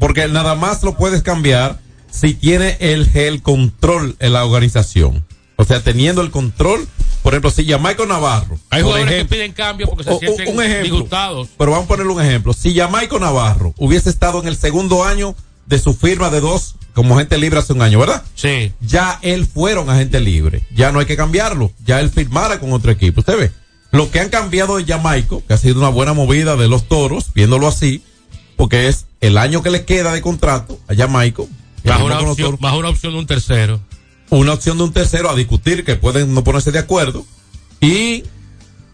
Porque nada más lo puedes cambiar si tiene el, el control en la organización. O sea, teniendo el control, por ejemplo, si Jamaica Navarro. Hay jugadores ejemplo, que piden cambio porque se o- sienten un ejemplo. disgustados. Pero vamos a ponerle un ejemplo. Si Jamaica Navarro hubiese estado en el segundo año de su firma de dos como agente libre hace un año, ¿verdad? Sí. Ya él fueron agente libre. Ya no hay que cambiarlo. Ya él firmara con otro equipo. Usted ve. Lo que han cambiado de Jamaica, que ha sido una buena movida de los toros, viéndolo así, porque es el año que le queda de contrato a. Más firmó una, opción, más una opción de un tercero. Una opción de un tercero a discutir que pueden no ponerse de acuerdo. Y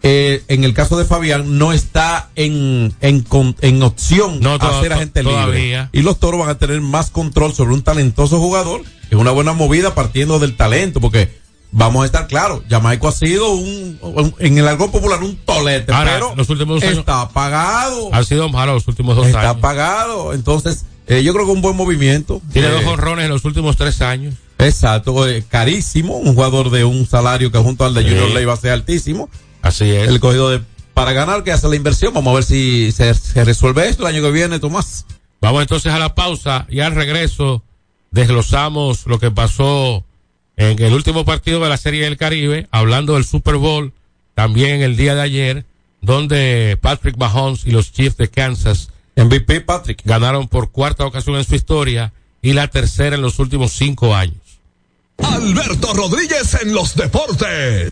eh, en el caso de Fabián no está en en, en opción No, a ser agente libre. y los toros van a tener más control sobre un talentoso jugador es una buena movida partiendo del talento porque vamos a estar claros Jamaico ha sido un, un- en el algo popular un tolete Ahora, pero los últimos dos años- está pagado Han sido malos los últimos dos está años. pagado entonces eh, yo creo que un buen movimiento. Tiene Eh, dos honrones en los últimos tres años. Exacto, eh, carísimo, un jugador de un salario que junto al de Sí. Junior Ley va a ser altísimo. Así es. El cogido de para ganar que hace la inversión, vamos a ver si se, se resuelve esto el año que viene, Tomás. Vamos entonces a la pausa y al regreso desglosamos lo que pasó en el último partido de la Serie del Caribe, hablando del Super Bowl, también el día de ayer, donde Patrick Mahomes y los Chiefs de Kansas MVP Patrick. ganaron por cuarta ocasión en su historia y la tercera en los últimos cinco años. Alberto Rodríguez en los deportes.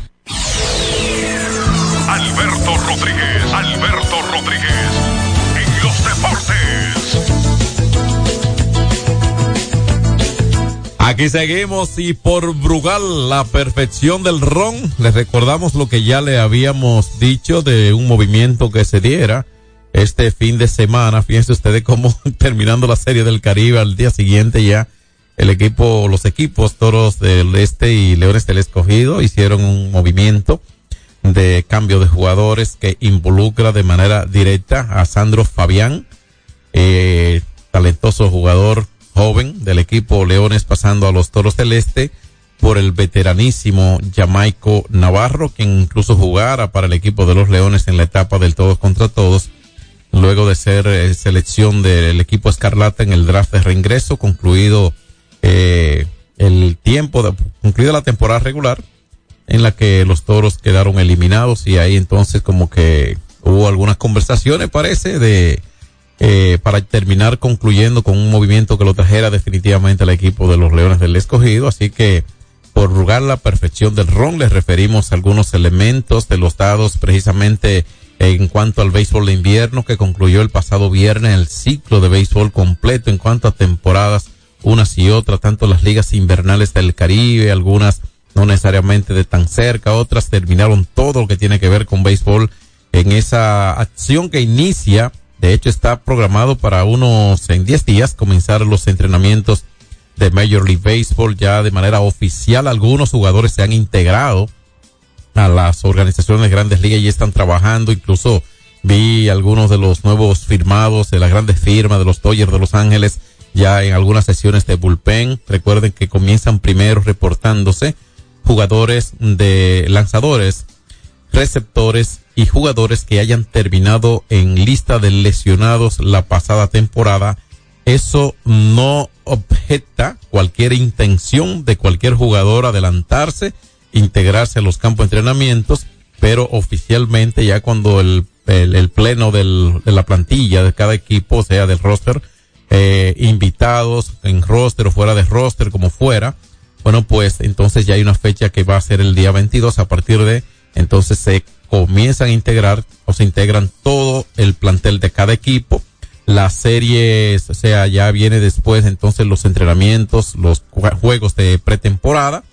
Rodríguez, Alberto Rodríguez, en los deportes. Aquí seguimos y por Brugal, la perfección del ron, les recordamos lo que ya le habíamos dicho de un movimiento que se diera este fin de semana. Fíjense ustedes cómo terminando la serie del Caribe al día siguiente ya el equipo, los equipos Toros del Este y Leones del Escogido hicieron un movimiento de cambio de jugadores que involucra de manera directa a Sandro Fabián, eh, talentoso jugador joven del equipo Leones pasando a los Toros del Este por el veteranísimo Jamaico Navarro, quien incluso jugara para el equipo de los Leones en la etapa del todos contra todos, luego de ser eh, selección del equipo Escarlata en el draft de reingreso, concluido eh, el tiempo, de, concluida la temporada regular, en la que los toros quedaron eliminados y ahí entonces como que hubo algunas conversaciones, parece, de eh, para terminar concluyendo con un movimiento que lo trajera definitivamente al equipo de los Leones del Escogido. Así que por rugar la perfección del ron, les referimos algunos elementos de los dados precisamente en cuanto al béisbol de invierno que concluyó el pasado viernes el ciclo de béisbol completo en cuanto a temporadas unas y otras, tanto las ligas invernales del Caribe, algunas no necesariamente de tan cerca, otras terminaron todo lo que tiene que ver con béisbol en esa acción que inicia de hecho, está programado para unos en 10 días comenzar los entrenamientos de Major League Baseball ya de manera oficial. Algunos jugadores se han integrado a las organizaciones de grandes ligas y están trabajando. Incluso vi algunos de los nuevos firmados de las grandes firmas de los Dodgers de Los Ángeles ya en algunas sesiones de bullpen. Recuerden que comienzan primero reportándose jugadores de lanzadores, receptores y jugadores que hayan terminado en lista de lesionados la pasada temporada, eso no objeta cualquier intención de cualquier jugador adelantarse, integrarse a los campos de entrenamientos, pero oficialmente ya cuando el, el, pleno del, de la plantilla de cada equipo, sea del roster, eh, invitados en roster o fuera de roster, como fuera, bueno, pues entonces ya hay una fecha que va a ser el día 22 a partir de entonces se comienzan a integrar o se integran todo el plantel de cada equipo. Las series, o sea, ya viene después entonces los entrenamientos, los juegos de pretemporada,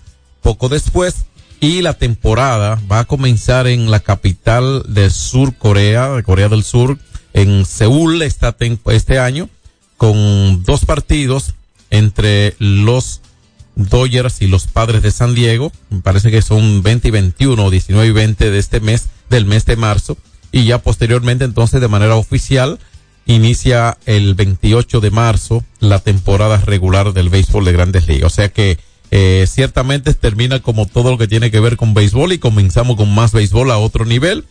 poco después, y la temporada va a comenzar en la capital de Sur Corea, Corea del Sur, en Seúl esta este año, con dos partidos entre los Dodgers y los Padres de San Diego. Me parece que son 20 y 21 19 y 20 de este mes, del mes de marzo. Y ya posteriormente, entonces, de manera oficial, inicia el 28 de marzo la temporada regular del béisbol de Grandes Ligas. O sea que eh, ciertamente termina como todo lo que tiene que ver con béisbol y comenzamos con más béisbol a otro nivel.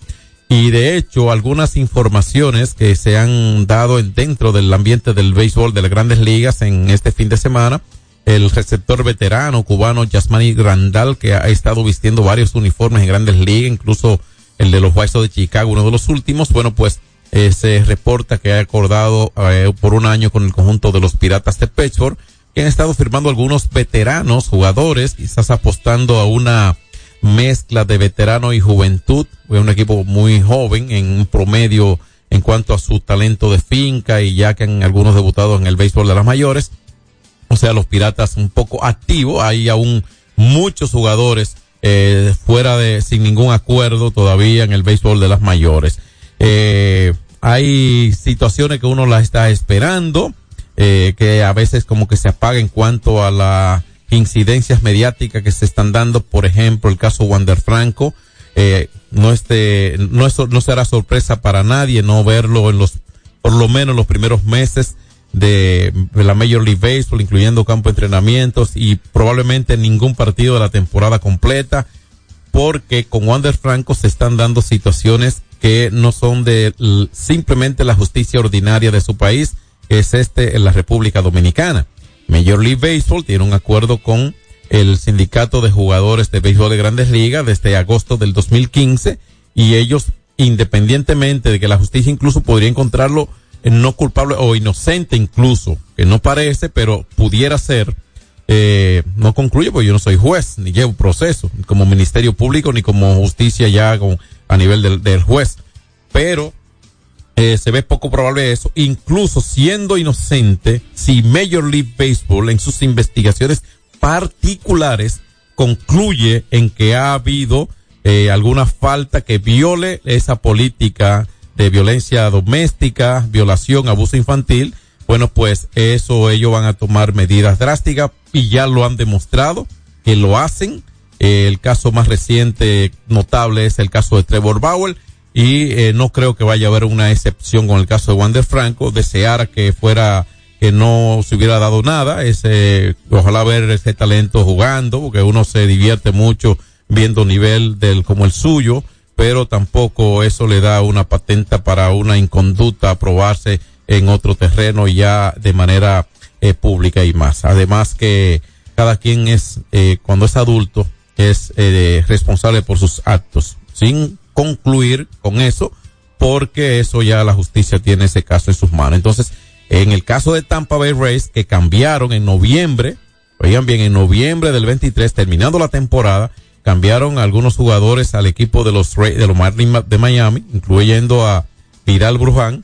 Y de hecho, algunas informaciones que se han dado en, dentro del ambiente del béisbol de las grandes ligas en este fin de semana el receptor veterano cubano Yasmani Grandal, que ha estado vistiendo varios uniformes en grandes ligas, incluso el de los White de Chicago, uno de los últimos. Bueno, pues eh, se reporta que ha acordado eh, por un año con el conjunto de los Piratas de Pittsburgh, que han estado firmando algunos veteranos, jugadores, quizás apostando a una mezcla de veterano y juventud. Un equipo muy joven en un promedio en cuanto a su talento de finca y ya que han algunos debutado en el béisbol de las mayores o sea, los piratas un poco activos, hay aún muchos jugadores eh, fuera de, sin ningún acuerdo todavía en el béisbol de las mayores. Eh, hay situaciones que uno las está esperando, eh, que a veces como que se apaga en cuanto a las incidencias mediáticas que se están dando, por ejemplo, el caso Wander Franco, eh, no este, no, eso, no será sorpresa para nadie no verlo en los, por lo menos los primeros meses de, la Major League Baseball, incluyendo campo de entrenamientos y probablemente ningún partido de la temporada completa, porque con Wander Franco se están dando situaciones que no son de simplemente la justicia ordinaria de su país, que es este en la República Dominicana. Major League Baseball tiene un acuerdo con el sindicato de jugadores de béisbol de grandes ligas desde agosto del 2015 y ellos, independientemente de que la justicia incluso podría encontrarlo no culpable o inocente incluso, que no parece, pero pudiera ser, eh, no concluye porque yo no soy juez, ni llevo proceso, como ministerio público, ni como justicia ya a nivel del, del juez. Pero eh, se ve poco probable eso, incluso siendo inocente, si Major League Baseball en sus investigaciones particulares concluye en que ha habido eh, alguna falta que viole esa política de violencia doméstica, violación, abuso infantil, bueno, pues eso ellos van a tomar medidas drásticas y ya lo han demostrado que lo hacen. el caso más reciente notable es el caso de Trevor Bauer y eh, no creo que vaya a haber una excepción con el caso de Wander Franco. Desear que fuera que no se hubiera dado nada, ese, ojalá ver ese talento jugando, porque uno se divierte mucho viendo nivel del como el suyo pero tampoco eso le da una patenta para una inconducta aprobarse en otro terreno ya de manera eh, pública y más. Además que cada quien es, eh, cuando es adulto, es eh, responsable por sus actos. Sin concluir con eso, porque eso ya la justicia tiene ese caso en sus manos. Entonces, en el caso de Tampa Bay Rays, que cambiaron en noviembre, oigan bien, en noviembre del 23, terminando la temporada, cambiaron algunos jugadores al equipo de los de los Marlins de Miami, incluyendo a Vidal Bruján,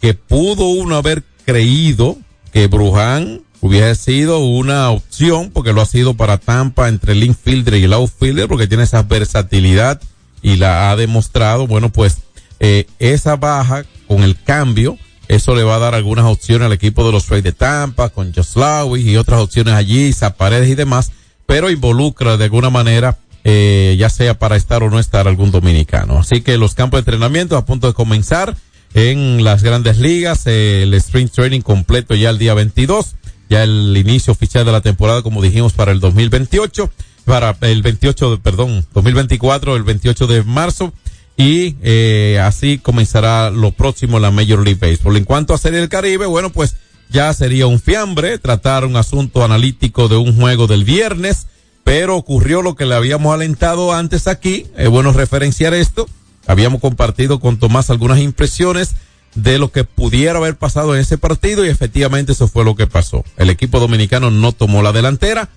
que pudo uno haber creído que Bruján hubiese sido una opción, porque lo ha sido para Tampa entre el infielder y el outfielder, porque tiene esa versatilidad y la ha demostrado. Bueno, pues eh, esa baja con el cambio, eso le va a dar algunas opciones al equipo de los Rays de Tampa, con Josh Lawis y otras opciones allí, Paredes y demás, pero involucra de alguna manera, eh, ya sea para estar o no estar algún dominicano. Así que los campos de entrenamiento a punto de comenzar en las grandes ligas, eh, el Spring Training completo ya el día 22, ya el inicio oficial de la temporada, como dijimos, para el 2028, para el 28 de, perdón, 2024, el 28 de marzo, y eh, así comenzará lo próximo la Major League Baseball. En cuanto a Serie del Caribe, bueno, pues ya sería un fiambre tratar un asunto analítico de un juego del viernes, pero ocurrió lo que le habíamos alentado antes aquí, es bueno referenciar esto, habíamos compartido con Tomás algunas impresiones de lo que pudiera haber pasado en ese partido y efectivamente eso fue lo que pasó. El equipo dominicano no tomó la delantera,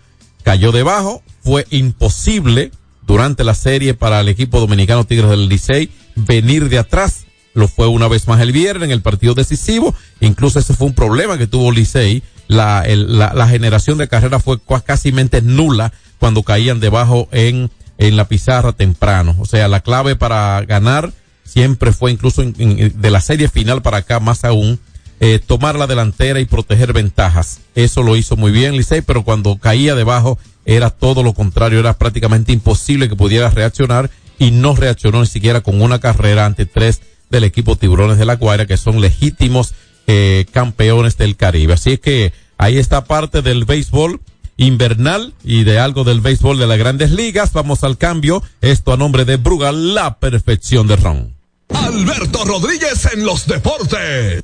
cayó debajo, fue imposible durante la serie para el equipo dominicano Tigres del Licey venir de atrás. Lo fue una vez más el viernes en el partido decisivo. Incluso ese fue un problema que tuvo Licey. La, la, generación de carrera fue casi nula cuando caían debajo en, en la pizarra temprano. O sea, la clave para ganar siempre fue incluso en, de la serie final para acá más aún eh, tomar la delantera y proteger ventajas. Eso lo hizo muy bien Licey, pero cuando caía debajo era todo lo contrario, era prácticamente imposible que pudiera reaccionar y no reaccionó ni siquiera con una carrera ante tres del equipo Tiburones de la Guaira, que son legítimos eh, campeones del Caribe. Así es que ahí está parte del béisbol invernal y de algo del béisbol de las grandes ligas. Vamos al cambio. Esto a nombre de Brugal, la perfección de Ron. Alberto Rodríguez en los deportes.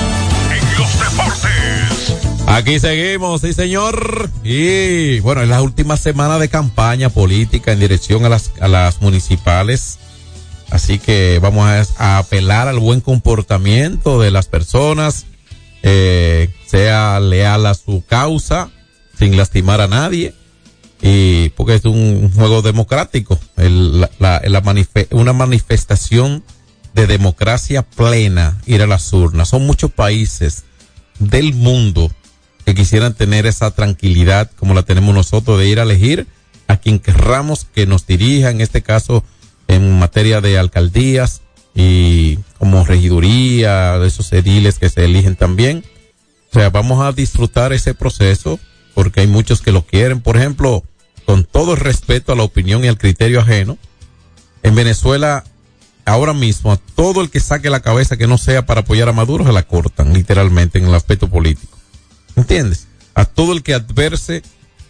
Aquí seguimos, sí señor. Y bueno, es la última semana de campaña política en dirección a las, a las municipales. Así que vamos a, apelar al buen comportamiento de las personas, eh, sea leal a su causa, sin lastimar a nadie. Y porque es un juego democrático, la, una manifestación de democracia plena ir a las urnas. Son muchos países del mundo que quisieran tener esa tranquilidad como la tenemos nosotros de ir a elegir a quien querramos que nos dirija, en este caso en materia de alcaldías y como regiduría, de esos ediles que se eligen también. O sea, vamos a disfrutar ese proceso porque hay muchos que lo quieren. Por ejemplo, con todo el respeto a la opinión y al criterio ajeno, en Venezuela ahora mismo a todo el que saque la cabeza que no sea para apoyar a Maduro se la cortan literalmente en el aspecto político. ¿Entiendes? A todo el que adverse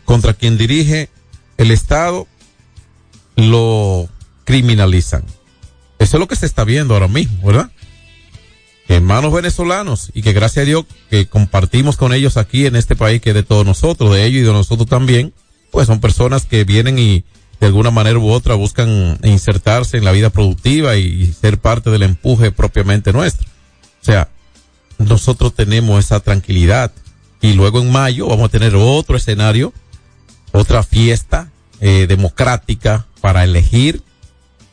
contra quien dirige el Estado lo criminalizan. Eso es lo que se está viendo ahora mismo, ¿verdad? Hermanos venezolanos y que gracias a Dios que compartimos con ellos aquí en este país que es de todos nosotros, de ellos y de nosotros también, pues son personas que vienen y de alguna manera u otra buscan insertarse en la vida productiva y, ser parte del empuje propiamente nuestro. O sea, nosotros tenemos esa tranquilidad y luego en mayo vamos a tener otro escenario, otra fiesta eh, democrática para elegir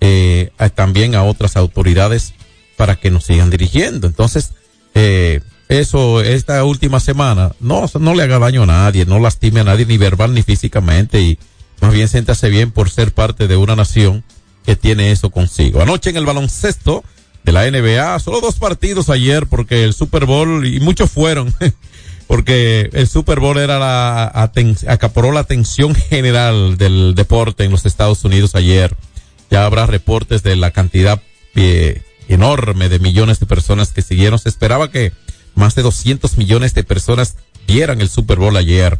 eh, también a otras autoridades para que nos sigan dirigiendo. Entonces, eh, eso, esta última semana, no, no le haga daño a nadie, no lastime a nadie, ni verbal ni físicamente, y más bien siéntase bien por ser parte de una nación que tiene eso consigo. Anoche en el baloncesto de la NBA, solo dos partidos ayer porque el Super Bowl, y muchos fueron, porque el Super Bowl era la, acaparó la atención general del deporte en los Estados Unidos ayer. Ya habrá reportes de la cantidad eh, enorme de millones de personas que siguieron. Se esperaba que más de 200 millones de personas vieran el Super Bowl ayer.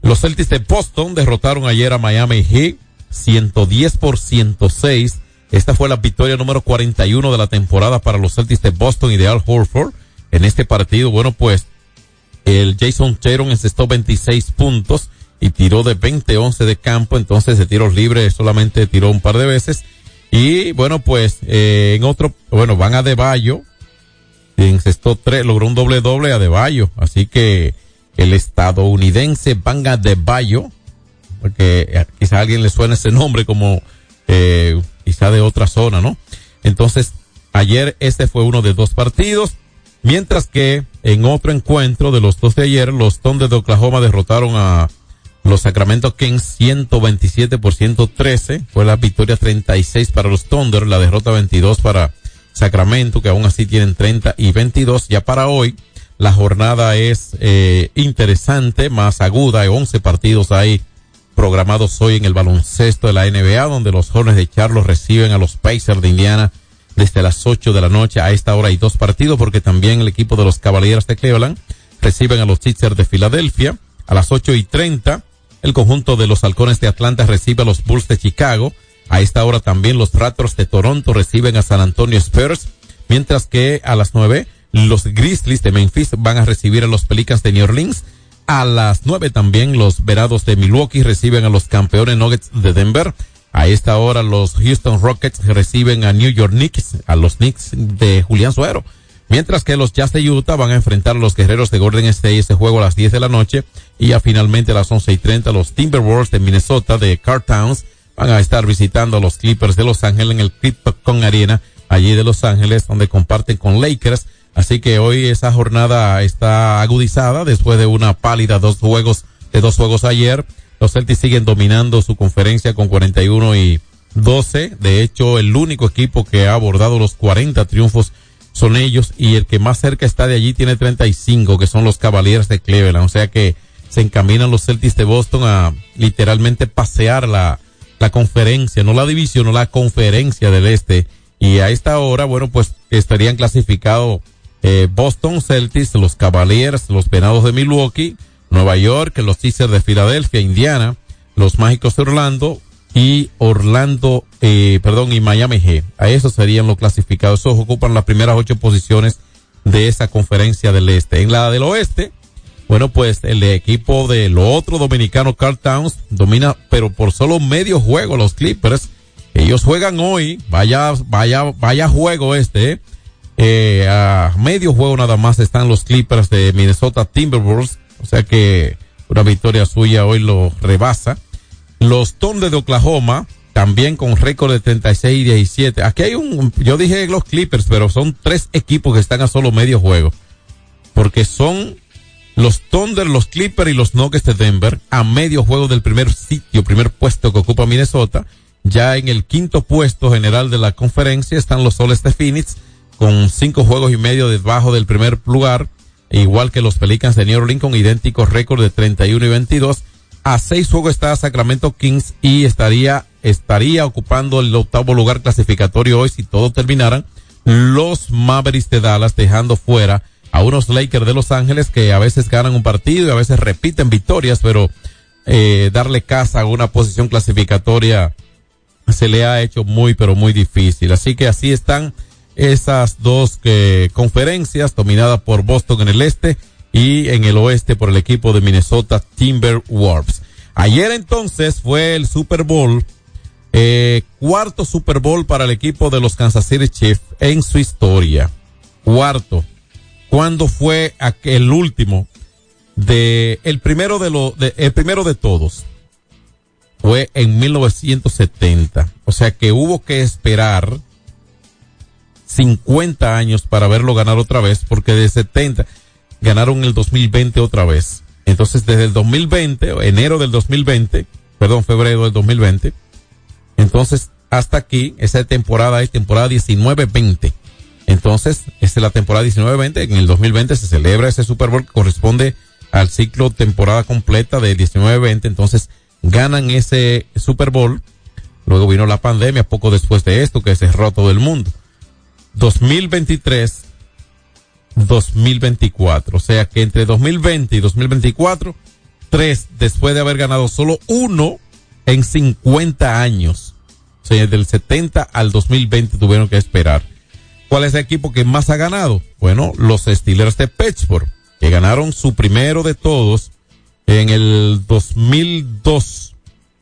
Los Celtics de Boston derrotaron ayer a Miami Heat 110 por 106. Esta fue la victoria número 41 de la temporada para los Celtics de Boston y de Al Horford. En este partido, bueno, pues el Jason Tatum encestó 26 puntos y tiró de 20-11 de campo, entonces de tiros libres solamente tiró un par de veces. Y bueno, pues eh, en otro, bueno, van a De encestó tres, logró un doble doble a De así que el estadounidense Van a De porque quizá a alguien le suene ese nombre como eh, quizá de otra zona, ¿no? Entonces, ayer este fue uno de dos partidos, mientras que en otro encuentro de los dos de ayer, los Thunder de Oklahoma derrotaron a los Sacramento Kings 127 por 113. Fue la victoria 36 para los Thunder, la derrota 22 para Sacramento, que aún así tienen 30 y 22. Ya para hoy, la jornada es eh, interesante, más aguda. Hay 11 partidos ahí programados hoy en el baloncesto de la NBA, donde los jóvenes de Charlos reciben a los Pacers de Indiana desde las 8 de la noche. A esta hora hay dos partidos, porque también el equipo de los Caballeros de Cleveland reciben a los Sixers de Filadelfia. A las 8 y 30, el conjunto de los Halcones de Atlanta recibe a los Bulls de Chicago. A esta hora también los Raptors de Toronto reciben a San Antonio Spurs, mientras que a las 9 los Grizzlies de Memphis van a recibir a los Pelicans de New Orleans. A las 9 también los Verados de Milwaukee reciben a los campeones Nuggets de Denver. A esta hora los Houston Rockets reciben a New York Knicks, a los Knicks de Julián Suero. Mientras que los Jazz de Utah van a enfrentar a los guerreros de Golden State ese juego a las 10 de la noche. Y ya finalmente a las 11 y 30 los Timberwolves de Minnesota de Car Towns van a estar visitando a los Clippers de Los Ángeles en el Clipperton Arena allí de Los Ángeles donde comparten con Lakers. Así que hoy esa jornada está agudizada después de una pálida dos juegos de dos juegos ayer. Los Celtics siguen dominando su conferencia con 41 y 12. De hecho, el único equipo que ha abordado los 40 triunfos son ellos y el que más cerca está de allí tiene 35, que son los Cavaliers de Cleveland. O sea que se encaminan los Celtics de Boston a literalmente pasear la, la conferencia, no la división, no la conferencia del este. Y a esta hora, bueno, pues estarían clasificados eh, Boston Celtics, los Cavaliers, los Venados de Milwaukee, Nueva York, los Sixers de Filadelfia, Indiana, los Mágicos de Orlando y Orlando, eh, perdón, y Miami G. A esos serían los clasificados. Esos ocupan las primeras ocho posiciones de esa conferencia del este. En la del oeste, bueno, pues el equipo de lo otro dominicano, Carl Towns, domina, pero por solo medio juego los Clippers. Ellos juegan hoy, vaya, vaya, vaya juego este, eh. Eh, a medio juego nada más están los Clippers de Minnesota Timberwolves, o sea que una victoria suya hoy lo rebasa. Los Thunder de Oklahoma, también con récord de 36 y 17. Aquí hay un, yo dije los Clippers, pero son tres equipos que están a solo medio juego. Porque son los Thunder, los Clippers y los Nuggets de Denver a medio juego del primer sitio, primer puesto que ocupa Minnesota. Ya en el quinto puesto general de la conferencia están los Soles de Phoenix con cinco juegos y medio debajo del primer lugar, igual que los Pelicans de New Orleans con idénticos récord de 31 y 22. A seis juegos está Sacramento Kings y estaría, estaría ocupando el octavo lugar clasificatorio hoy si todos terminaran los Mavericks de Dallas dejando fuera a unos Lakers de Los Ángeles que a veces ganan un partido y a veces repiten victorias, pero eh, darle casa a una posición clasificatoria se le ha hecho muy pero muy difícil. Así que así están esas dos eh, conferencias dominadas por Boston en el este y en el oeste por el equipo de Minnesota Timberwolves. Ayer entonces fue el Super Bowl, eh, cuarto Super Bowl para el equipo de los Kansas City Chiefs en su historia. Cuarto. ¿Cuándo fue el último de el primero de lo de, el primero de todos? Fue en 1970. O sea que hubo que esperar 50 años para verlo ganar otra vez, porque de 70 ganaron el 2020 otra vez. Entonces, desde el 2020, enero del 2020, perdón, febrero del 2020, entonces hasta aquí, esa temporada es temporada 19-20. Entonces, esta es la temporada 19-20. En el 2020 se celebra ese Super Bowl que corresponde al ciclo temporada completa de 19-20. Entonces, ganan ese Super Bowl. Luego vino la pandemia poco después de esto que cerró todo el mundo. 2023, 2024. O sea que entre 2020 y 2024, tres después de haber ganado solo uno en 50 años. O sea, del 70 al 2020 tuvieron que esperar. ¿Cuál es el equipo que más ha ganado? Bueno, los Steelers de Pittsburgh, que ganaron su primero de todos en el 2002.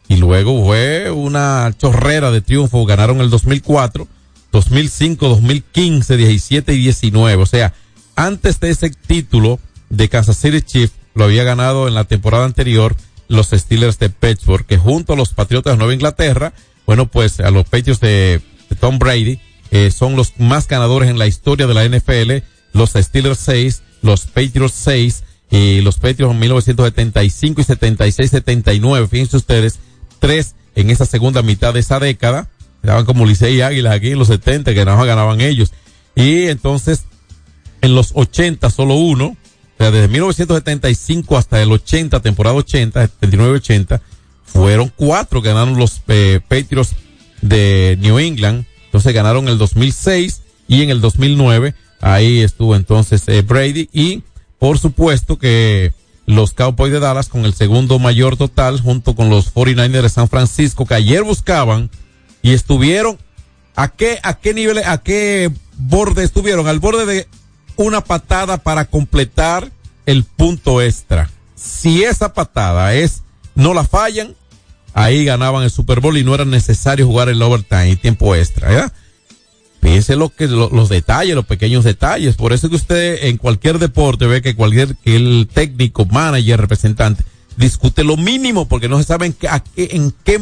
Y luego fue una chorrera de triunfo. Ganaron el 2004 2005, 2015, 17 y 19. O sea, antes de ese título de Kansas City Chiefs, lo había ganado en la temporada anterior los Steelers de Pittsburgh, que junto a los Patriotas de Nueva Inglaterra, bueno, pues a los Patriots de, Tom Brady, eh, son los más ganadores en la historia de la NFL, los Steelers 6, los Patriots 6, y los Patriots en 1975 y 76, 79, fíjense ustedes, tres en esa segunda mitad de esa década, Estaban como Licey y Águilas aquí en los 70, que nada ganaban ellos. Y entonces, en los 80, solo uno. O sea, desde 1975 hasta el 80, temporada 80, 79-80, fueron cuatro que ganaron los eh, Patriots de New England. Entonces ganaron el 2006 y en el 2009. Ahí estuvo entonces eh, Brady y por supuesto que los Cowboys de Dallas con el segundo mayor total junto con los 49ers de San Francisco que ayer buscaban y estuvieron a qué a qué nivel a qué borde estuvieron al borde de una patada para completar el punto extra. Si esa patada es no la fallan, ahí ganaban el Super Bowl y no era necesario jugar el overtime y tiempo extra, ¿verdad? Piense lo que los detalles, los pequeños detalles. Por eso que usted en cualquier deporte ve que cualquier que el técnico, manager, representante discute lo mínimo porque no se sabe en qué, en qué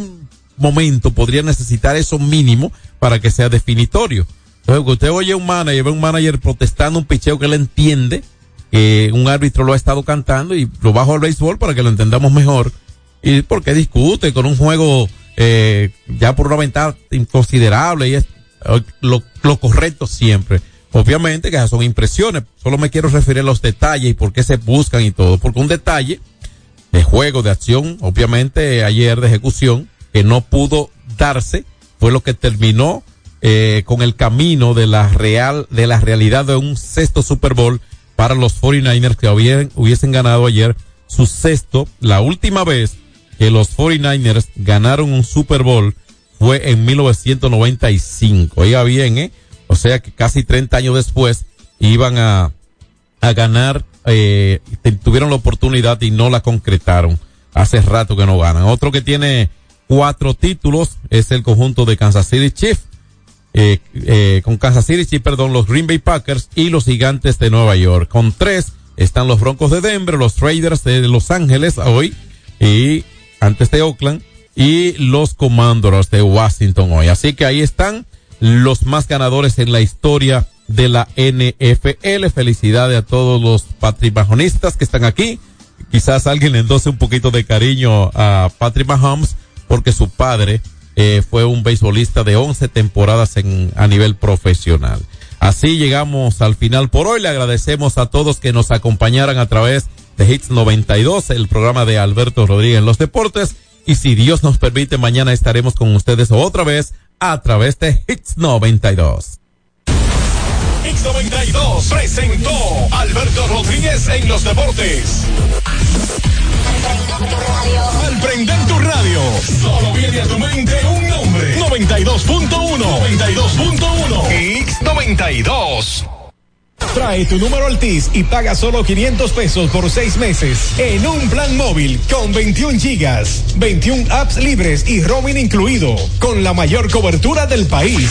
momento podría necesitar eso mínimo para que sea definitorio. Entonces, usted oye un manager, ve un manager protestando un picheo que él entiende, que un árbitro lo ha estado cantando y lo bajo al béisbol para que lo entendamos mejor. Y porque discute con un juego eh, ya por una ventaja inconsiderable y es lo, lo correcto siempre. obviamente que esas son impresiones. Solo me quiero referir a los detalles y por qué se buscan y todo. Porque un detalle de juego, de acción, obviamente ayer de ejecución, que no pudo darse, fue lo que terminó eh, con el camino de la real, de la realidad de un sexto Super Bowl para los 49ers que hubiesen, hubiesen ganado ayer su sexto, la última vez que los 49ers ganaron un Super Bowl fue en 1995. Oiga bien, ¿eh? O sea que casi 30 años después iban a, a ganar, eh, tuvieron la oportunidad y no la concretaron. Hace rato que no ganan. Otro que tiene cuatro títulos es el conjunto de Kansas City Chiefs. Eh, eh, con Kansas City Chiefs, perdón, los Green Bay Packers y los Gigantes de Nueva York. Con tres están los Broncos de Denver, los Raiders de Los Ángeles hoy y antes de Oakland y los Commanders de Washington hoy. Así que ahí están los más ganadores en la historia de la NFL. Felicidades a todos los patrimajonistas que están aquí. Quizás alguien le endose un poquito de cariño a Patrick Mahomes porque su padre eh, fue un beisbolista de 11 temporadas en, a nivel profesional. Así llegamos al final por hoy. Le agradecemos a todos que nos acompañaran a través de Hits 92, el programa de Alberto Rodríguez en los deportes. Y si Dios nos permite, mañana estaremos con ustedes otra vez a través de Hits 92. Hits 92 presentó Alberto Rodríguez en los deportes. Al prender tu radio, solo viene a tu mente un nombre. 92.1. 92.1. Hits 92. Trae tu número Altis y paga solo 500 pesos por seis meses en un plan móvil con 21 gigas, 21 apps libres y roaming incluido, con la mayor cobertura del país.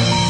Yeah.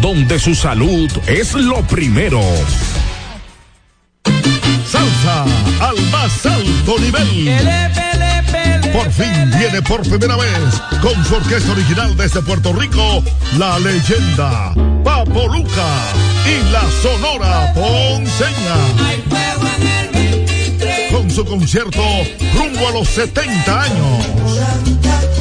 donde su salud es lo primero. Salsa al más alto nivel. Por fin viene por primera vez con su orquesta original desde Puerto Rico, la leyenda Papo Luca y la Sonora Ponceña. Con su concierto rumbo a los 70 años.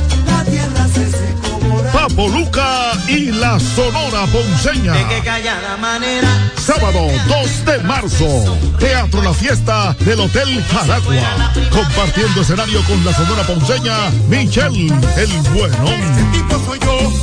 Papo Luca y la Sonora Ponceña. De que callada manera. Sábado 2 de marzo, Teatro La Fiesta del Hotel Jaragua. Compartiendo escenario con la Sonora Ponceña, Michelle el Bueno. Este tipo soy yo.